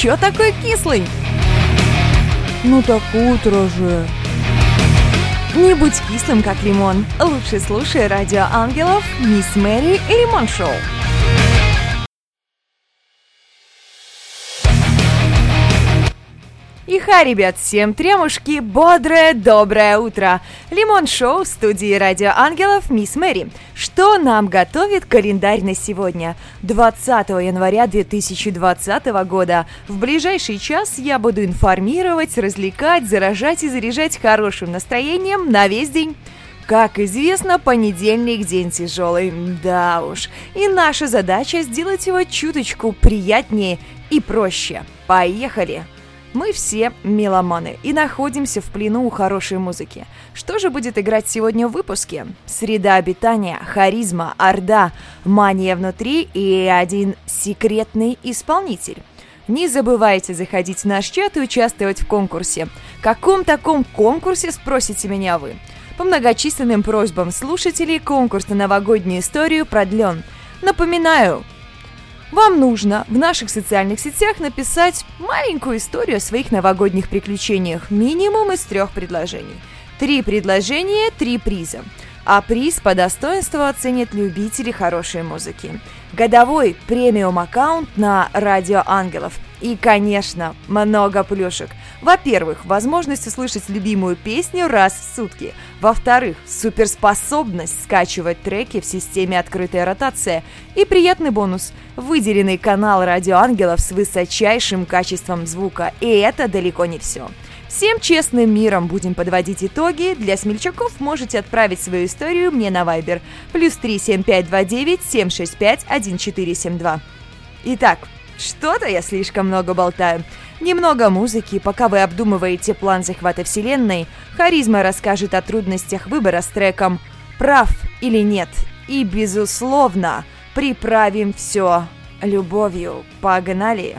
чё такой кислый? Ну так утро же. Не будь кислым, как лимон. Лучше слушай радио ангелов, мисс Мэри и Лимон Шоу. Ха, ребят, всем тремушки, бодрое, доброе утро! Лимон Шоу в студии Радио Ангелов Мисс Мэри. Что нам готовит календарь на сегодня? 20 января 2020 года. В ближайший час я буду информировать, развлекать, заражать и заряжать хорошим настроением на весь день. Как известно, понедельник день тяжелый, да уж. И наша задача сделать его чуточку приятнее и проще. Поехали! Мы все меломаны и находимся в плену у хорошей музыки. Что же будет играть сегодня в выпуске? Среда обитания, харизма, орда, мания внутри и один секретный исполнитель. Не забывайте заходить в наш чат и участвовать в конкурсе. Каком таком конкурсе, спросите меня вы? По многочисленным просьбам слушателей конкурс на новогоднюю историю продлен. Напоминаю, вам нужно в наших социальных сетях написать маленькую историю о своих новогодних приключениях, минимум из трех предложений. Три предложения, три приза. А приз по достоинству оценят любители хорошей музыки. Годовой премиум аккаунт на Радио Ангелов – и, конечно, много плюшек. Во-первых, возможность услышать любимую песню раз в сутки. Во-вторых, суперспособность скачивать треки в системе открытая ротация. И приятный бонус – выделенный канал Радио Ангелов с высочайшим качеством звука. И это далеко не все. Всем честным миром будем подводить итоги. Для смельчаков можете отправить свою историю мне на Viber. Плюс 37529 765 1472. Итак, что-то я слишком много болтаю. Немного музыки, пока вы обдумываете план захвата вселенной, Харизма расскажет о трудностях выбора с треком «Прав или нет?» И, безусловно, приправим все любовью. Погнали!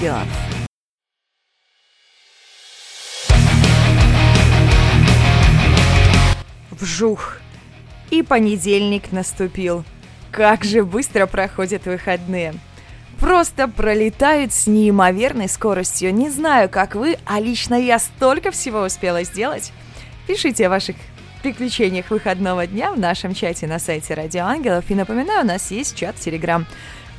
Ангелов. Вжух! И понедельник наступил. Как же быстро проходят выходные. Просто пролетают с неимоверной скоростью. Не знаю, как вы, а лично я столько всего успела сделать. Пишите о ваших приключениях выходного дня в нашем чате на сайте Радио Ангелов. И напоминаю, у нас есть чат Телеграм.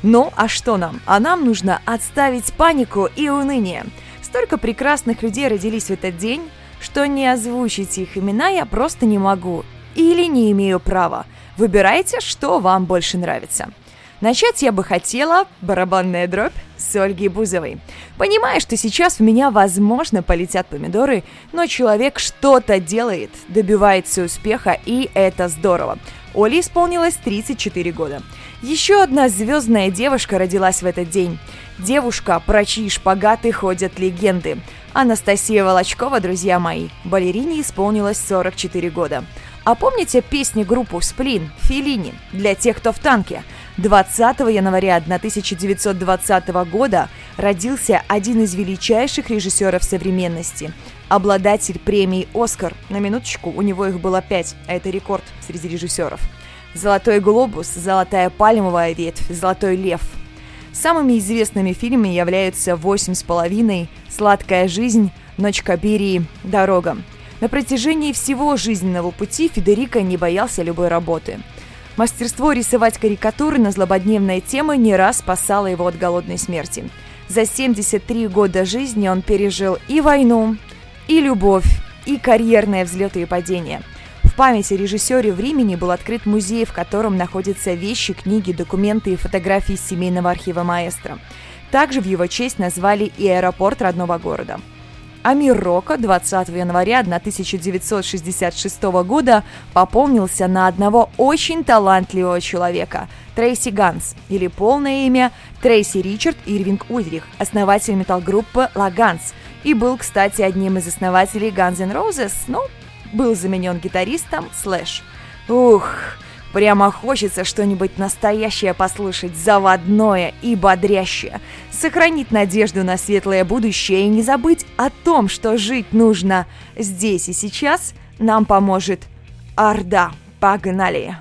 Ну, а что нам? А нам нужно отставить панику и уныние. Столько прекрасных людей родились в этот день, что не озвучить их имена я просто не могу. Или не имею права. Выбирайте, что вам больше нравится. Начать я бы хотела барабанная дробь с Ольгой Бузовой. Понимаю, что сейчас в меня, возможно, полетят помидоры, но человек что-то делает, добивается успеха, и это здорово. Оле исполнилось 34 года. Еще одна звездная девушка родилась в этот день. Девушка, про чьи шпагаты ходят легенды. Анастасия Волочкова, друзья мои, балерине исполнилось 44 года. А помните песни группы «Сплин» «Филини» для тех, кто в танке? 20 января 1920 года родился один из величайших режиссеров современности. Обладатель премии «Оскар». На минуточку, у него их было пять, а это рекорд среди режиссеров. «Золотой глобус», «Золотая пальмовая ветвь», «Золотой лев». Самыми известными фильмами являются «Восемь с половиной», «Сладкая жизнь», «Ночь Кабирии», «Дорога». На протяжении всего жизненного пути Федерико не боялся любой работы. Мастерство рисовать карикатуры на злободневные темы не раз спасало его от голодной смерти. За 73 года жизни он пережил и войну, и любовь, и карьерные взлеты и падения. В памяти режиссере времени был открыт музей, в котором находятся вещи, книги, документы и фотографии семейного архива маэстро. Также в его честь назвали и аэропорт родного города – а мир рока 20 января 1966 года пополнился на одного очень талантливого человека – Трейси Ганс, или полное имя Трейси Ричард Ирвинг Ульрих, основатель метал-группы «Ла Ганс», и был, кстати, одним из основателей Guns N' Roses, но был заменен гитаристом Слэш. Ух, Прямо хочется что-нибудь настоящее послушать, заводное и бодрящее. Сохранить надежду на светлое будущее и не забыть о том, что жить нужно здесь и сейчас, нам поможет Орда. Погнали!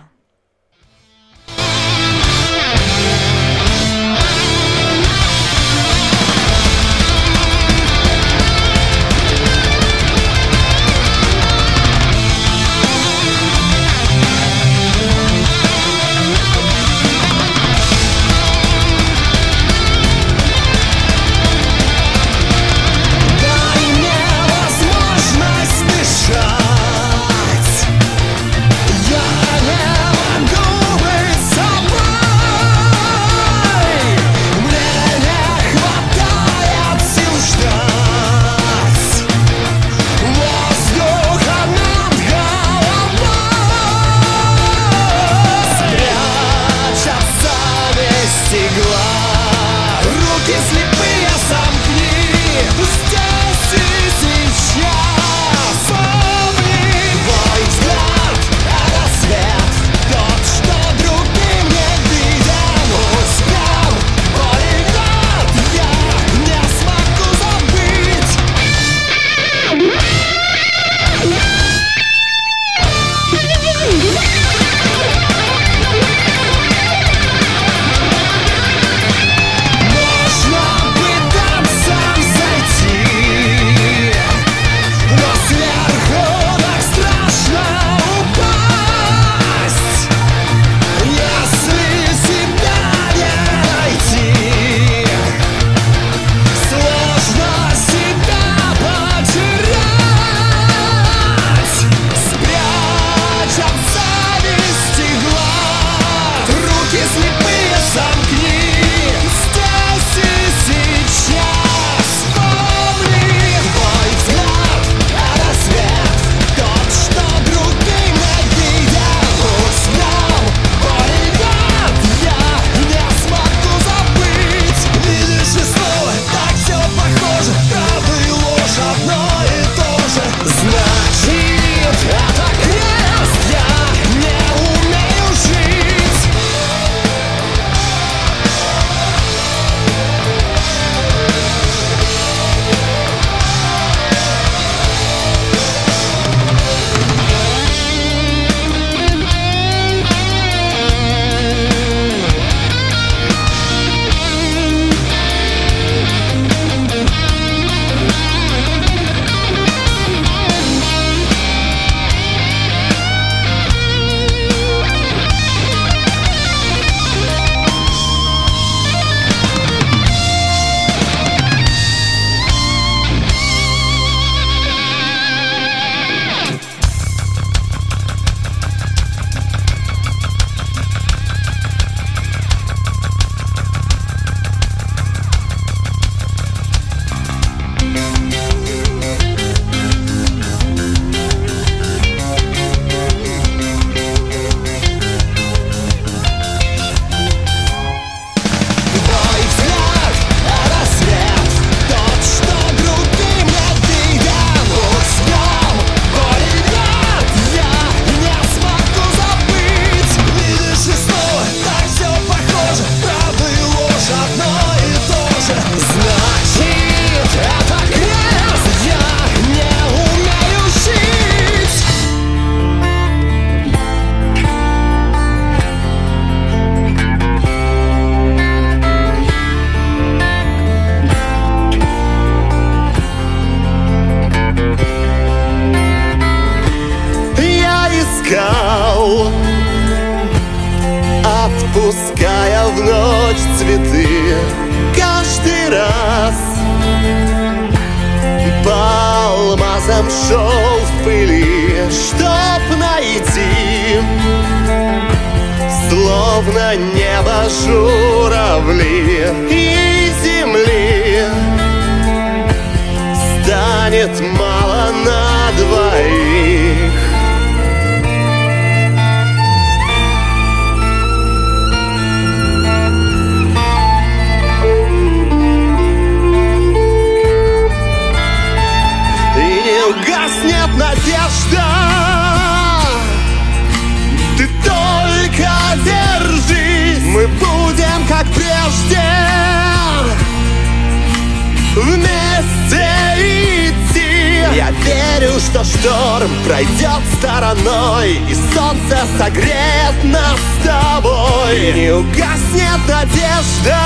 Шторм пройдет стороной И солнце согреет нас с тобой. И не угаснет надежда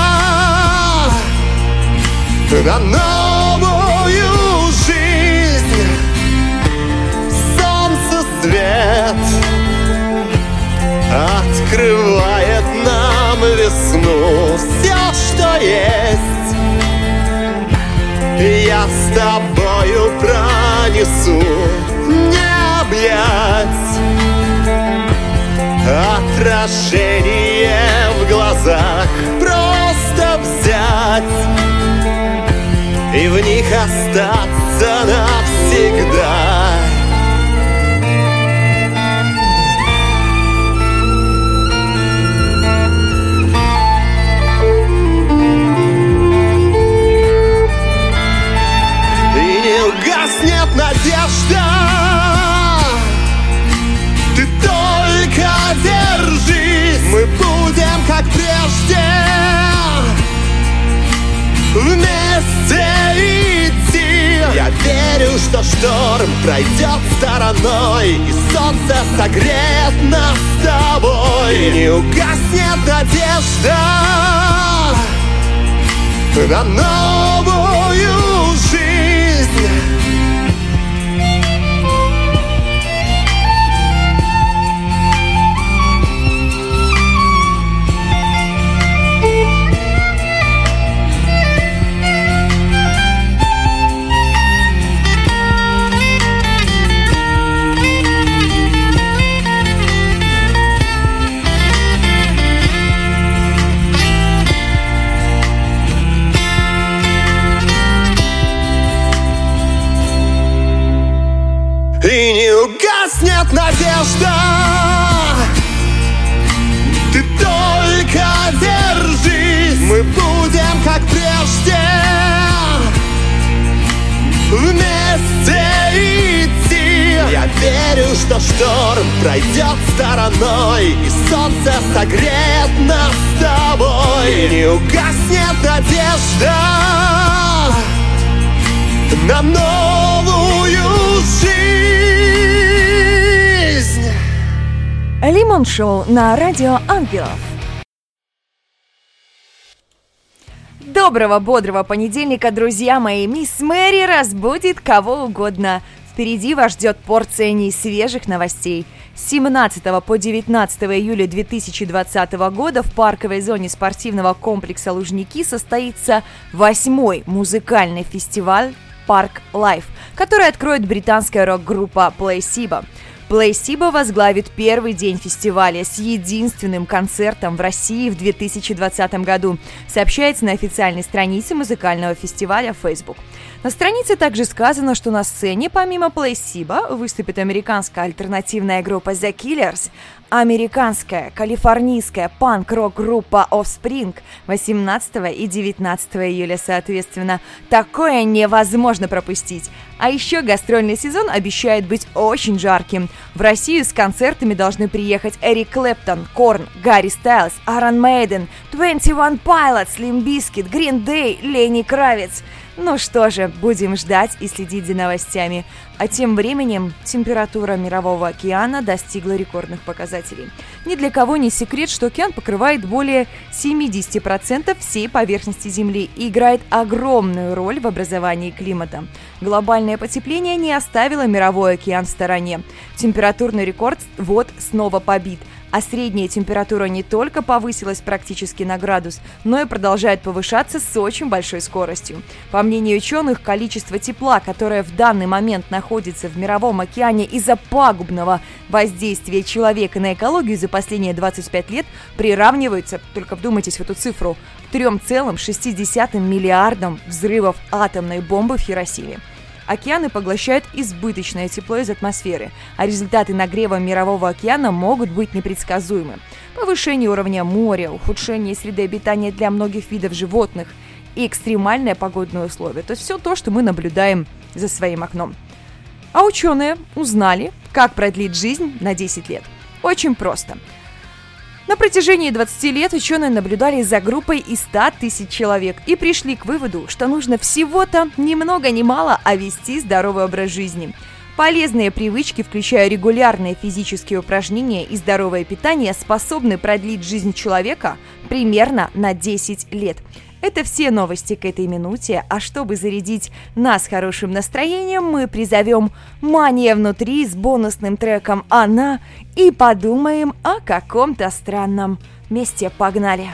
На новую жизнь. Солнце свет Открывает нам весну. Все, что есть Я с тобою пронесу Не объять. Отражение в глазах Просто взять И в них остаться навсегда как прежде. Вместе идти. Я верю, что шторм пройдет стороной И солнце согреет нас с тобой. И не угаснет надежда на новую жизнь. Шоу на радио Ангелов. Доброго, бодрого понедельника, друзья мои! Мисс Мэри разбудит кого угодно. Впереди вас ждет порция несвежих новостей. С 17 по 19 июля 2020 года в парковой зоне спортивного комплекса «Лужники» состоится восьмой музыкальный фестиваль «Park Live», который откроет британская рок-группа Placebo. Placebo возглавит первый день фестиваля с единственным концертом в России в 2020 году, сообщается на официальной странице музыкального фестиваля Facebook. На странице также сказано, что на сцене помимо Placebo выступит американская альтернативная группа The Killers, американская калифорнийская панк-рок-группа Offspring 18 и 19 июля соответственно. Такое невозможно пропустить. А еще гастрольный сезон обещает быть очень жарким. В Россию с концертами должны приехать Эрик Клэптон, Корн, Гарри Стайлз, Аарон Мейден, 21 Pilots, Limp Bizkit, Green Day, Лени Кравец. Ну что же, будем ждать и следить за новостями. А тем временем температура Мирового океана достигла рекордных показателей. Ни для кого не секрет, что океан покрывает более 70% всей поверхности Земли и играет огромную роль в образовании климата. Глобальное потепление не оставило Мировой океан в стороне. Температурный рекорд вот снова побит – а средняя температура не только повысилась практически на градус, но и продолжает повышаться с очень большой скоростью. По мнению ученых, количество тепла, которое в данный момент находится в Мировом океане из-за пагубного воздействия человека на экологию за последние 25 лет, приравнивается, только вдумайтесь в эту цифру, к 3,6 миллиардам взрывов атомной бомбы в Хиросиме. Океаны поглощают избыточное тепло из атмосферы, а результаты нагрева Мирового океана могут быть непредсказуемы. Повышение уровня моря, ухудшение среды обитания для многих видов животных и экстремальные погодные условия. То есть все то, что мы наблюдаем за своим окном. А ученые узнали, как продлить жизнь на 10 лет. Очень просто – на протяжении 20 лет ученые наблюдали за группой из 100 тысяч человек и пришли к выводу, что нужно всего-то ни много ни мало, а вести здоровый образ жизни. Полезные привычки, включая регулярные физические упражнения и здоровое питание, способны продлить жизнь человека примерно на 10 лет. Это все новости к этой минуте, а чтобы зарядить нас хорошим настроением, мы призовем «Мания внутри» с бонусным треком «Она» и подумаем о каком-то странном месте. Погнали!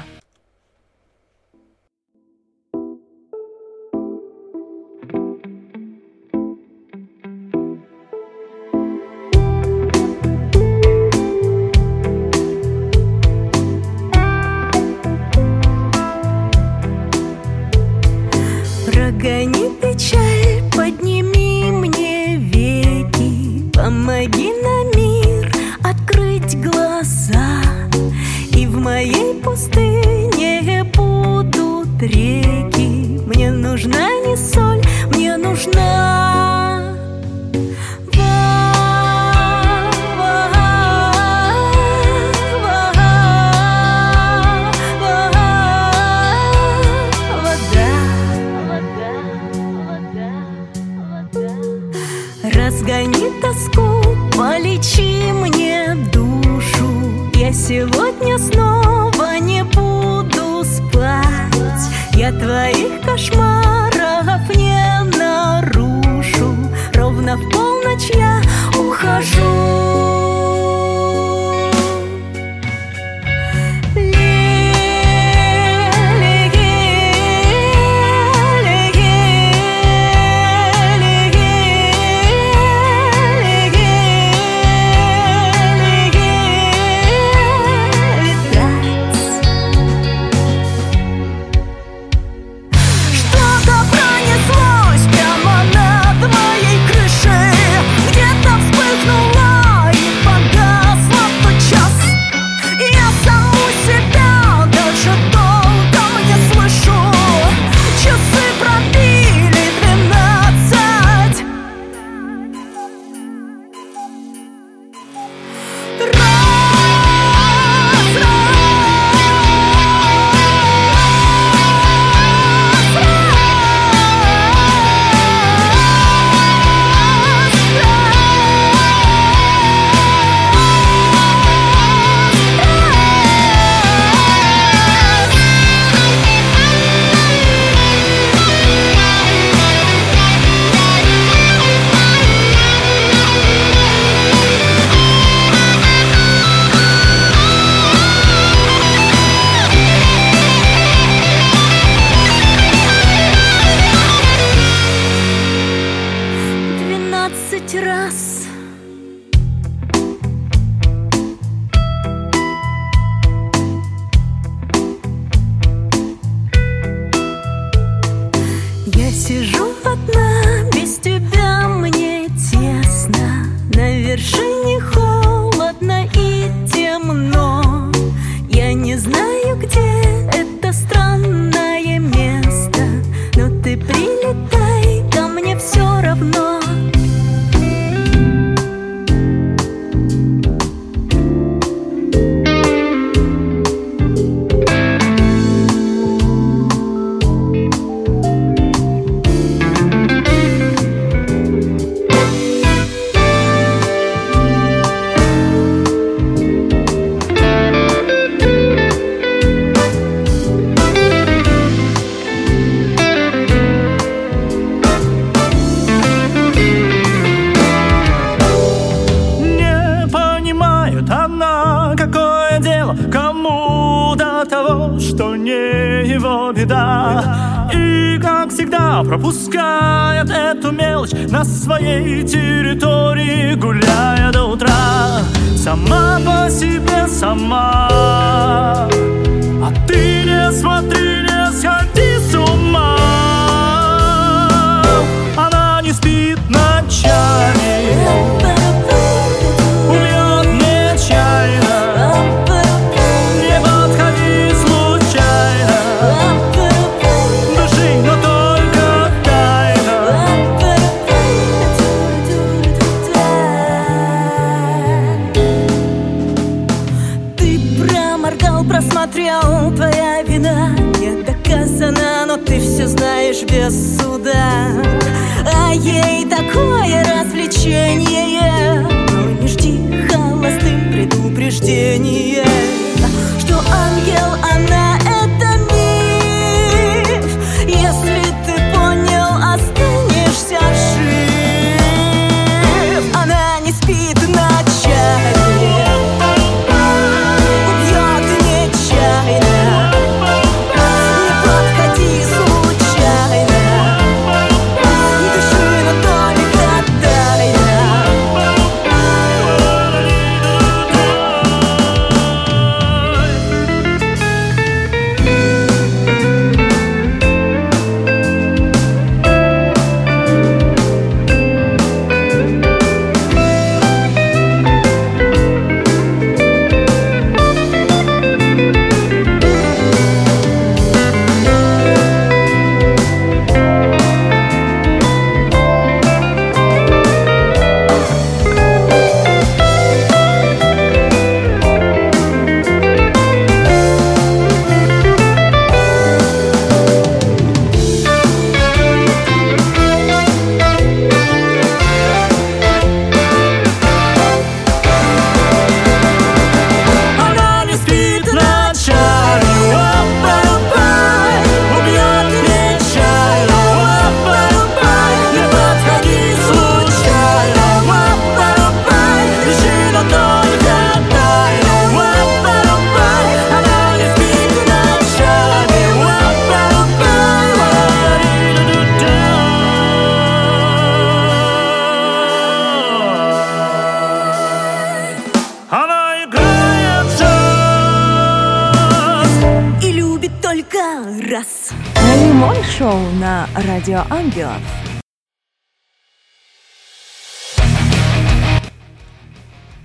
Радио Ангелов.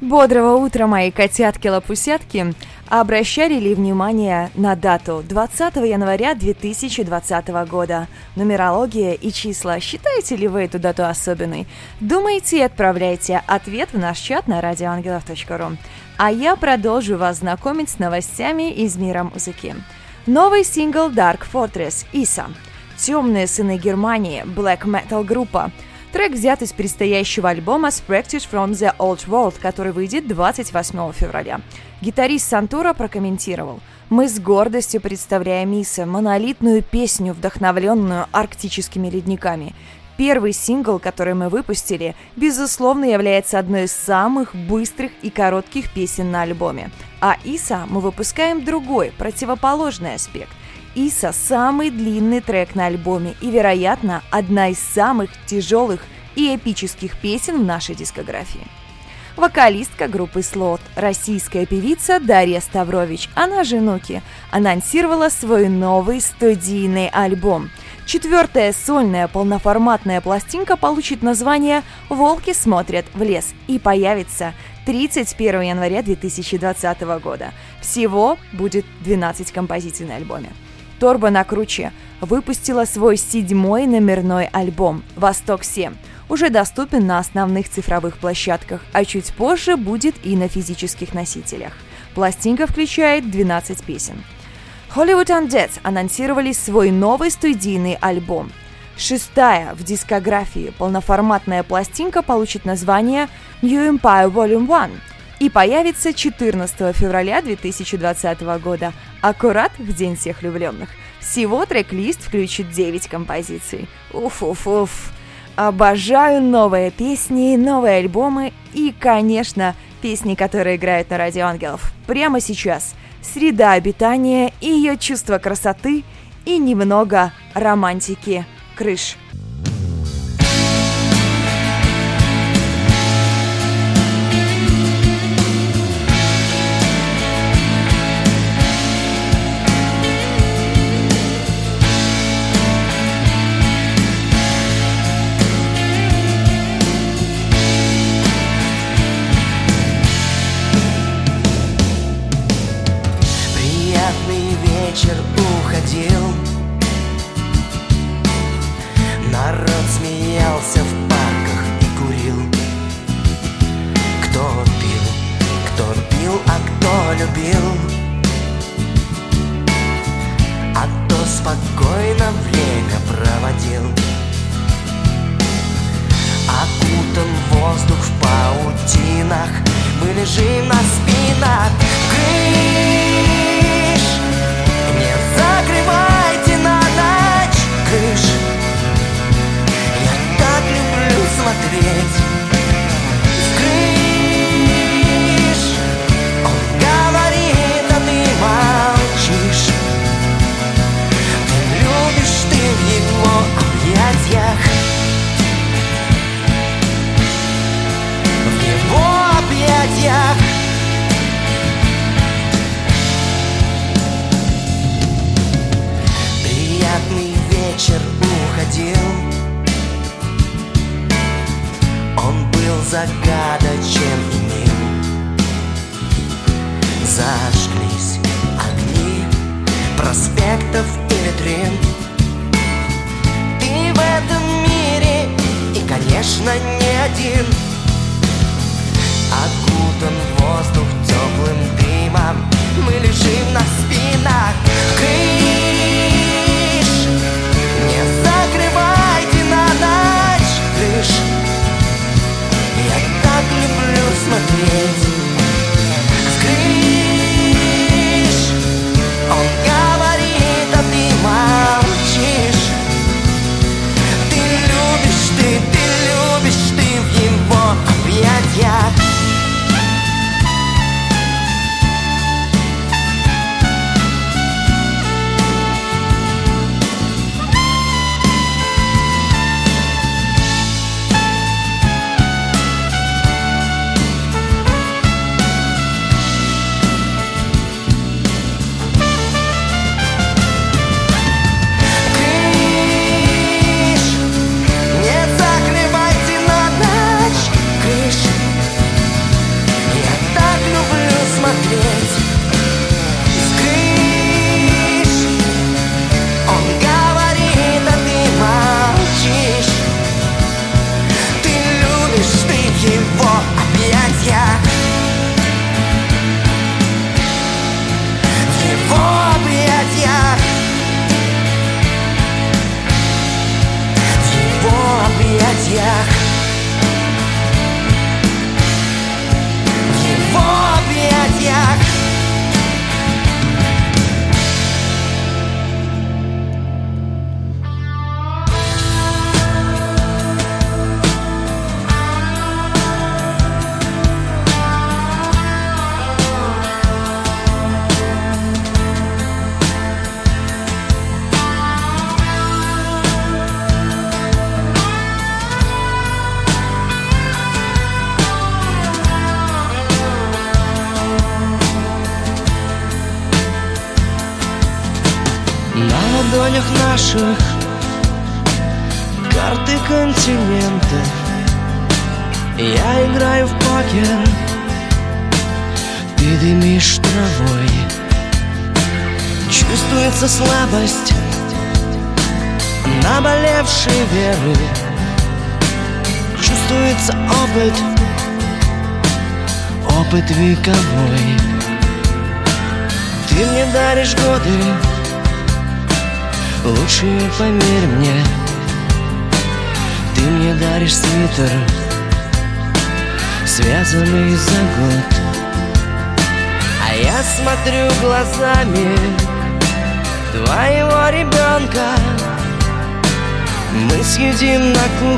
Бодрого утра, мои котятки-лапусятки! Обращали ли внимание на дату 20 января 2020 года? Нумерология и числа. Считаете ли вы эту дату особенной? Думаете и отправляйте ответ в наш чат на radioangelov.ru. А я продолжу вас знакомить с новостями из мира музыки. Новый сингл Dark Fortress Иса. Темные сыны Германии, Black Metal группа. Трек взят из предстоящего альбома Practice from the Old World, который выйдет 28 февраля. Гитарист Сантура прокомментировал «Мы с гордостью представляем Иса, монолитную песню, вдохновленную арктическими ледниками. Первый сингл, который мы выпустили, безусловно является одной из самых быстрых и коротких песен на альбоме. А Иса мы выпускаем другой, противоположный аспект. Иса – самый длинный трек на альбоме и, вероятно, одна из самых тяжелых и эпических песен в нашей дискографии. Вокалистка группы Слот, российская певица Дарья Ставрович, она же Нуки, анонсировала свой новый студийный альбом. Четвертая сольная полноформатная пластинка получит название «Волки смотрят в лес» и появится 31 января 2020 года. Всего будет 12 композиций на альбоме. Торба на круче выпустила свой седьмой номерной альбом «Восток-7». Уже доступен на основных цифровых площадках, а чуть позже будет и на физических носителях. Пластинка включает 12 песен. Hollywood Undead анонсировали свой новый студийный альбом. Шестая в дискографии полноформатная пластинка получит название New Empire Volume 1 и появится 14 февраля 2020 года, аккурат в День всех влюбленных. Всего трек-лист включит 9 композиций. Уф-уф-уф. Обожаю новые песни, новые альбомы и, конечно, песни, которые играют на Радио Ангелов. Прямо сейчас. Среда обитания ее чувство красоты и немного романтики. Крыш.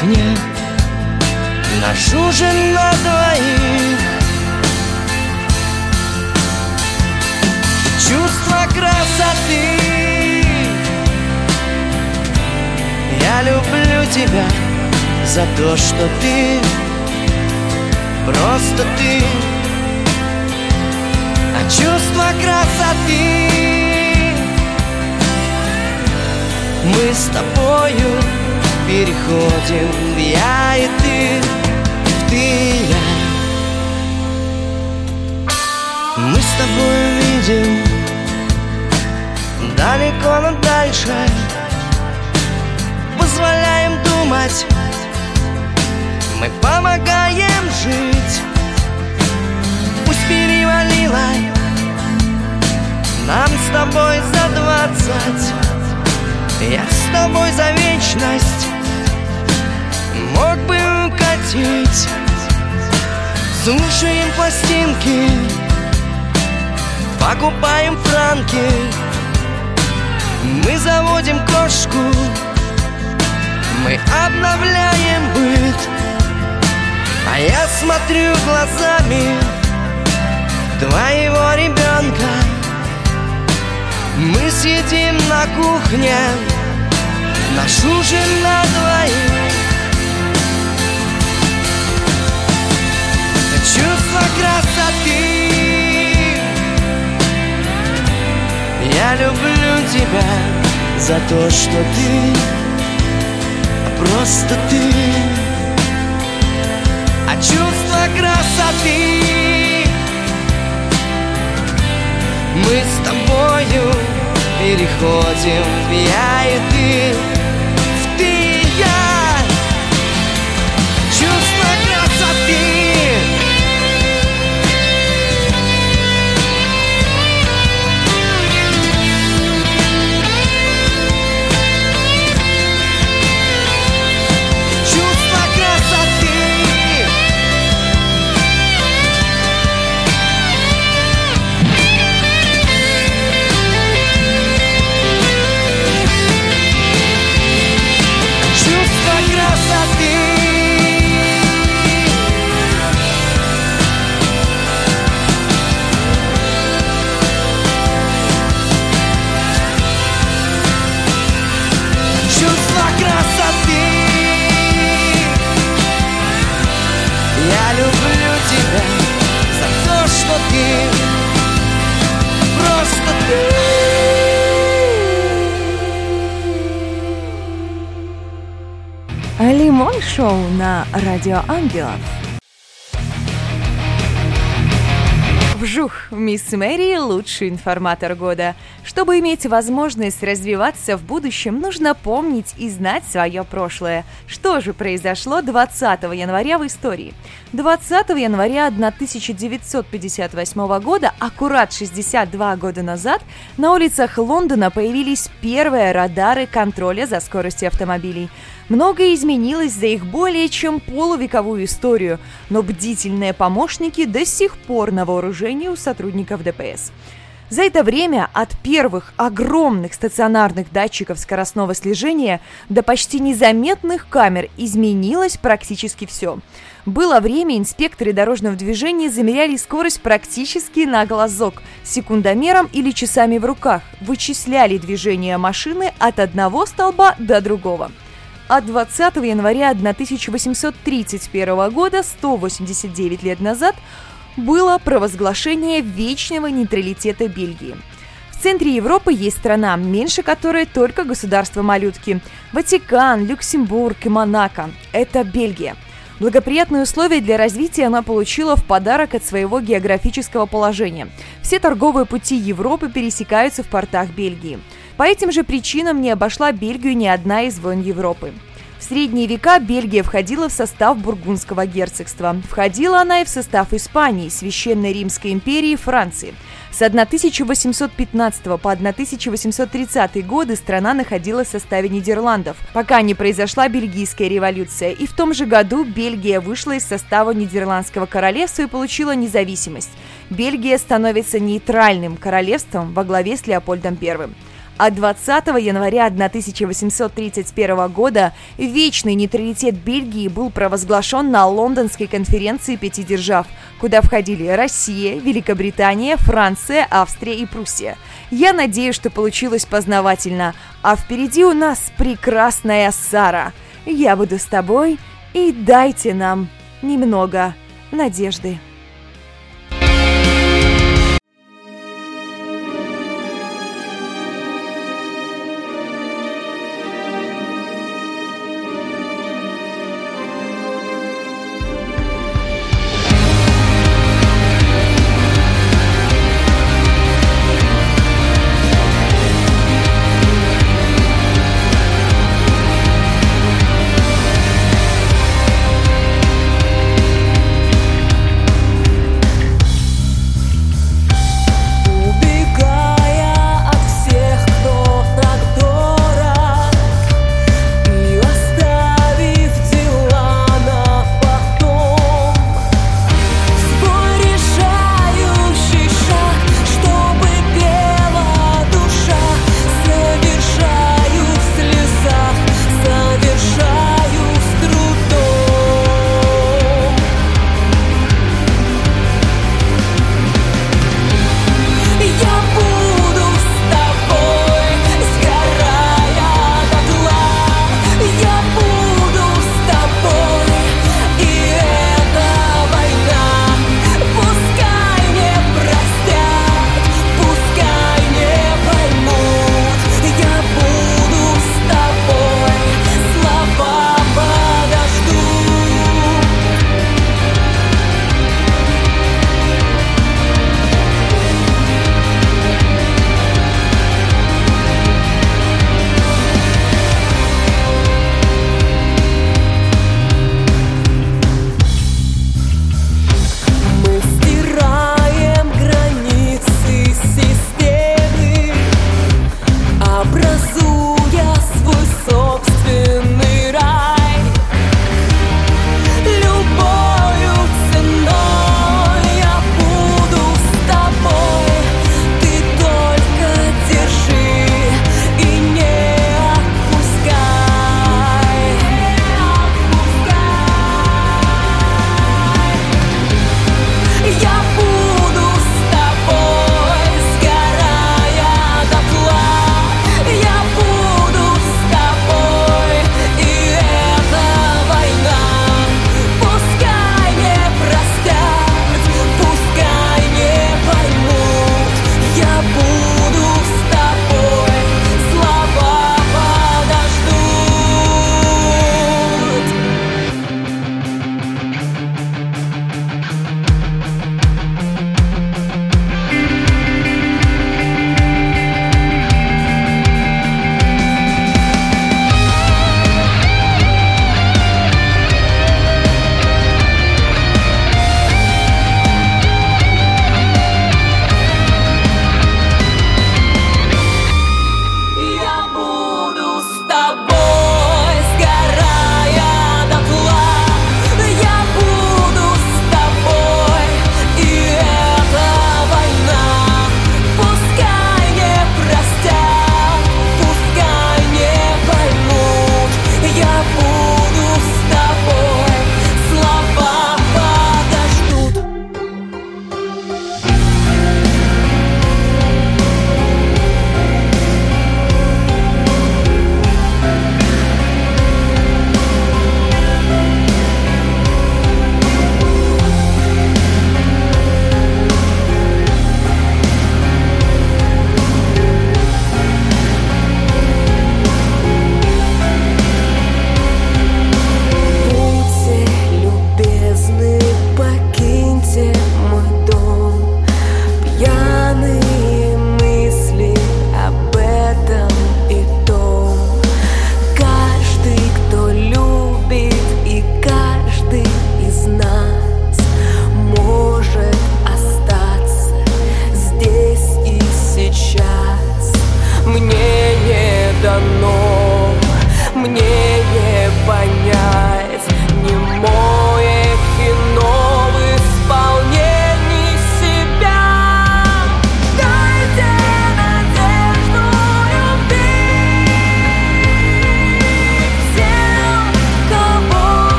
На кухне Наш ужин на двоих. Чувство красоты. Я люблю тебя за то, что ты Просто ты. А чувство красоты. Мы с тобою переходим. Я и ты В ты и я. Мы с тобой видим Далеко, но дальше. Позволяем думать. Мы помогаем жить. Пусть перевалило. Нам с тобой за двадцать. Я с тобой за вечность Мог бы укатить. Слушаем пластинки. Покупаем франки. Мы заводим кошку. Мы обновляем быт. А я смотрю глазами Твоего ребенка. Мы сидим на кухне. Наш ужин на двоих Чувство красоты. Я люблю тебя за то, что ты Просто ты. А чувство красоты. Мы с тобою переходим в я и ты Радио Ангелов. Вжух! Мисс Мэри – лучший информатор года. Чтобы иметь возможность развиваться в будущем, нужно помнить и знать свое прошлое. Что же произошло 20 января в истории? 20 января 1958 года, аккурат 62 года назад, на улицах Лондона появились первые радары контроля за скоростью автомобилей. Многое изменилось за их более чем полувековую историю, но бдительные помощники до сих пор на вооружении у сотрудников ДПС. За это время от первых огромных стационарных датчиков скоростного слежения до почти незаметных камер изменилось практически все. Было время, инспекторы дорожного движения замеряли скорость практически на глазок, секундомером или часами в руках, вычисляли движение машины от одного столба до другого. А 20 января 1831 года, 189 лет назад, было провозглашение вечного нейтралитета Бельгии. В центре Европы есть страна, меньше которой только государства-малютки. Ватикан, Люксембург и Монако. Это Бельгия. Благоприятные условия для развития она получила в подарок от своего географического положения. Все торговые пути Европы пересекаются в портах Бельгии. По этим же причинам не обошла Бельгию ни одна из войн Европы. В средние века Бельгия входила в состав Бургундского герцогства. Входила она и в состав Испании, Священной Римской империи и Франции. С 1815 по 1830 годы страна находилась в составе Нидерландов, пока не произошла Бельгийская революция, и в том же году Бельгия вышла из состава Нидерландского королевства и получила независимость. Бельгия становится нейтральным королевством во главе с Леопольдом I. А 20 января 1831 года вечный нейтралитет Бельгии был провозглашен на Лондонской конференции пяти держав, куда входили Россия, Великобритания, Франция, Австрия и Пруссия. Я надеюсь, что получилось познавательно, а впереди у нас прекрасная Сара. Я буду с тобой, и дайте нам немного надежды.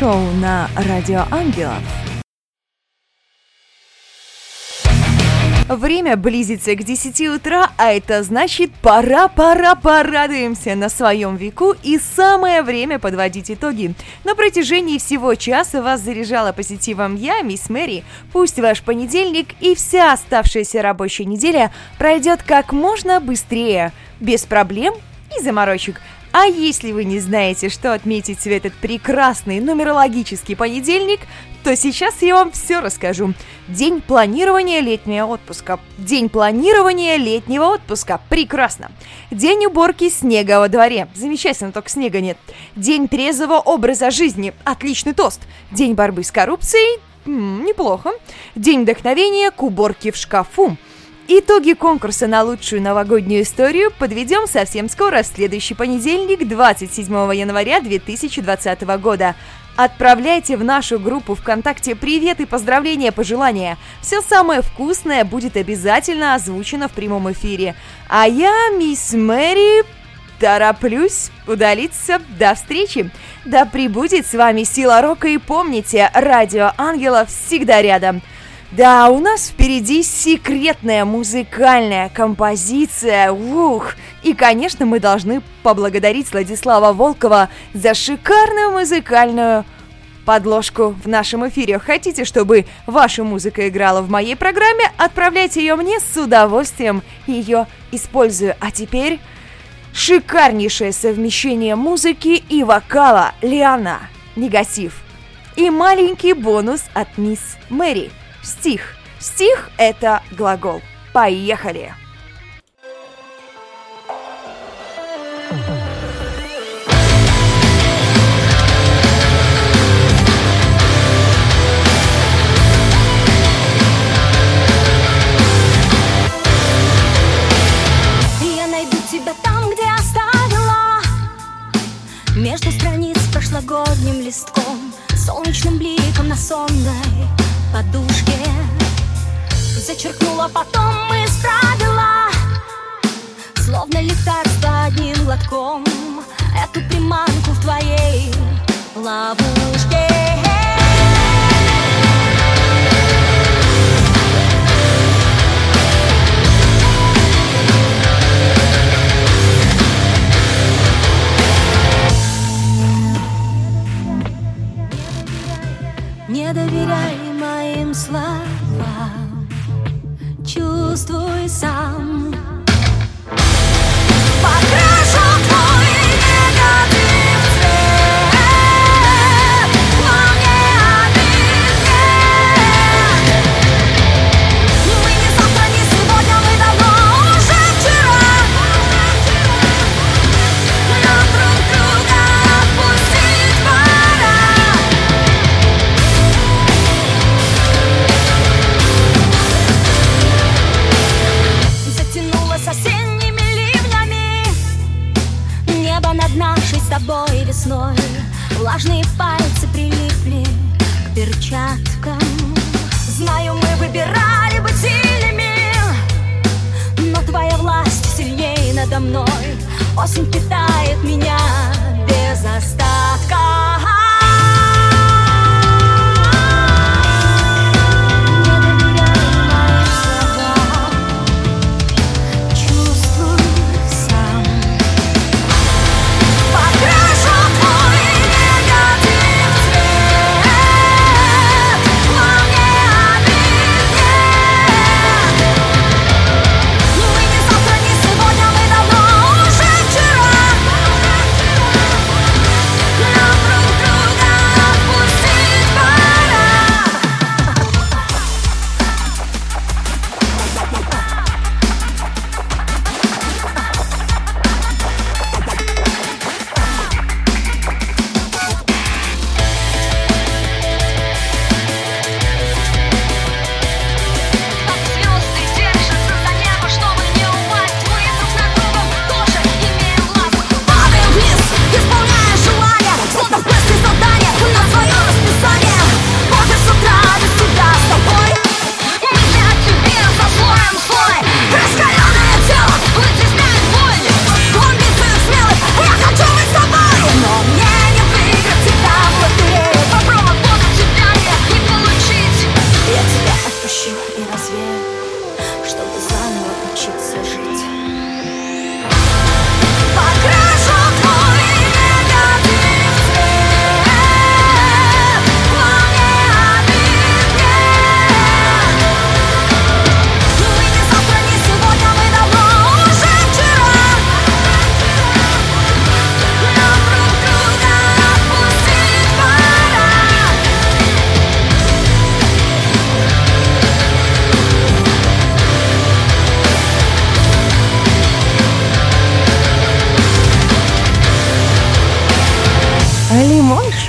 Шоу на Радио Ангелов. Время близится к 10 утра, а это значит пора, пора, порадуемся на своем веку и самое время подводить итоги. На протяжении всего часа вас заряжала позитивом я, мисс Мэри. Пусть ваш понедельник и вся оставшаяся рабочая неделя пройдет как можно быстрее, без проблем и заморочек. А если вы не знаете, что отметить в этот прекрасный нумерологический понедельник, то сейчас я вам все расскажу. День планирования летнего отпуска. День планирования летнего отпуска. Прекрасно. День уборки снега во дворе. Замечательно, только снега нет. День трезвого образа жизни. Отличный тост. День борьбы с коррупцией. М-м, неплохо. День вдохновения к уборке в шкафу. Итоги конкурса на лучшую новогоднюю историю подведем совсем скоро, в следующий понедельник, 27 января 2020 года. Отправляйте в нашу группу ВКонтакте привет и поздравления, пожелания. Все самое вкусное будет обязательно озвучено в прямом эфире. А я, мисс Мэри, тороплюсь удалиться. До встречи! Да пребудет с вами сила рока и помните, радио Ангелов всегда рядом. Да, у нас впереди секретная музыкальная композиция. Ух! И, конечно, мы должны поблагодарить Владислава Волкова за шикарную музыкальную подложку в нашем эфире. Хотите, чтобы ваша музыка играла в моей программе? Отправляйте ее мне, с удовольствием ее использую. А теперь шикарнейшее совмещение музыки и вокала Лиана Негатив. И маленький бонус от мисс Мэри – Стих. Стих – это глагол. Поехали! Между страниц прошлогодним листком Солнечным бликом на сонной подушке Зачеркнула, потом исправила. Словно лекарство одним глотком. Эту приманку в твоей ловушке перчаткам Знаю, мы выбирали быть сильными Но твоя власть сильнее надо мной. Осень питает меня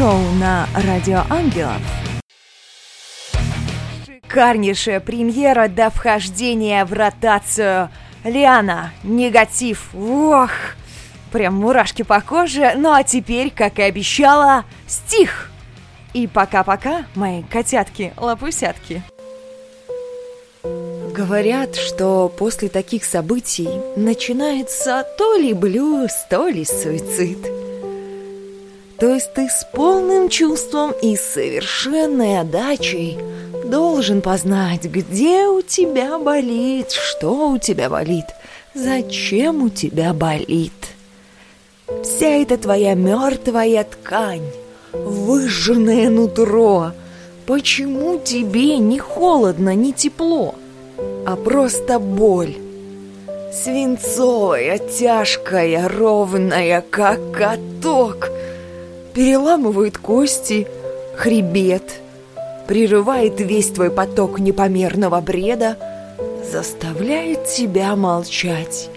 Шоу на Радио Ангелов. Шикарнейшая премьера до вхождения в ротацию. Лиана, негатив, ох, прям мурашки по коже. Ну а теперь, как и обещала, стих. И пока-пока, мои котятки-лапусятки. Говорят, что после таких событий начинается то ли блюз, то ли суицид. То есть ты с полным чувством и совершенной отдачей должен познать, где у тебя болит, что у тебя болит, зачем у тебя болит. Вся эта твоя мертвая ткань, выжженное нутро, почему тебе не холодно, не тепло, а просто боль? Свинцовая, тяжкая, ровная, как каток – переламывает кости, хребет, прерывает весь твой поток непомерного бреда, заставляет тебя молчать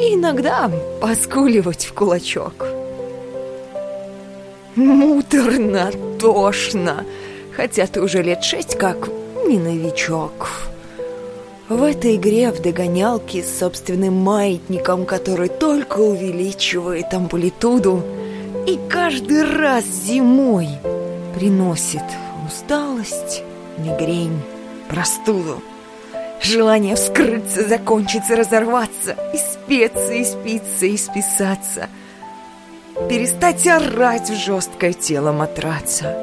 и иногда поскуливать в кулачок. Муторно, тошно, хотя ты уже лет шесть как не новичок. В этой игре в догонялки с собственным маятником, который только увеличивает амплитуду, и каждый раз зимой приносит усталость, мигрень, простуду. Желание вскрыться, закончиться, разорваться, и спеться, и спиться, и списаться. Перестать орать в жесткое тело матраца.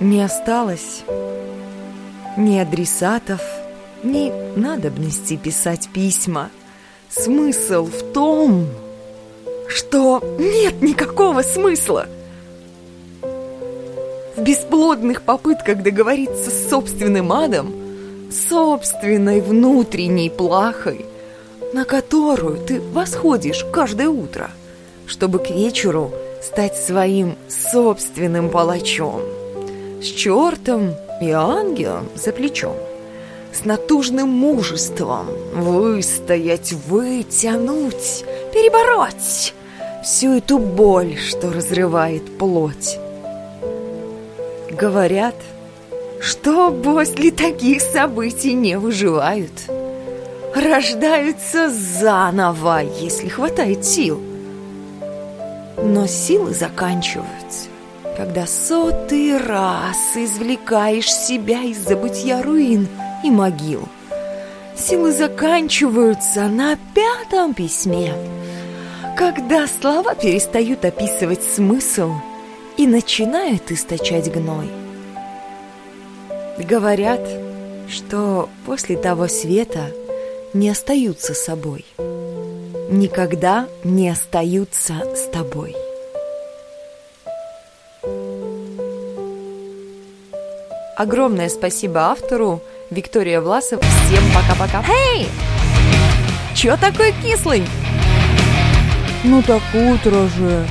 Не осталось ни адресатов, ни надобности писать письма. Смысл в том, что нет никакого смысла. В бесплодных попытках договориться с собственным адом, собственной внутренней плахой, на которую ты восходишь каждое утро, чтобы к вечеру стать своим собственным палачом, с чертом и ангелом за плечом, с натужным мужеством выстоять, вытянуть, перебороть всю эту боль, что разрывает плоть. Говорят, что после таких событий не выживают. Рождаются заново, если хватает сил. Но силы заканчиваются, когда сотый раз извлекаешь себя из забытья руин и могил. Силы заканчиваются на пятом письме, когда слова перестают описывать смысл и начинают источать гной. Говорят, что после того света не остаются собой. Никогда не остаются с тобой. Огромное спасибо автору Виктория Власов. Всем пока-пока. Эй! Чё такой кислый? Ну так утро же.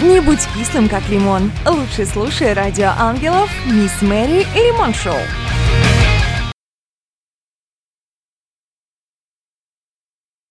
Не будь кислым, как лимон. Лучше слушай радио ангелов, Мисс Мэри и Лимон Шоу.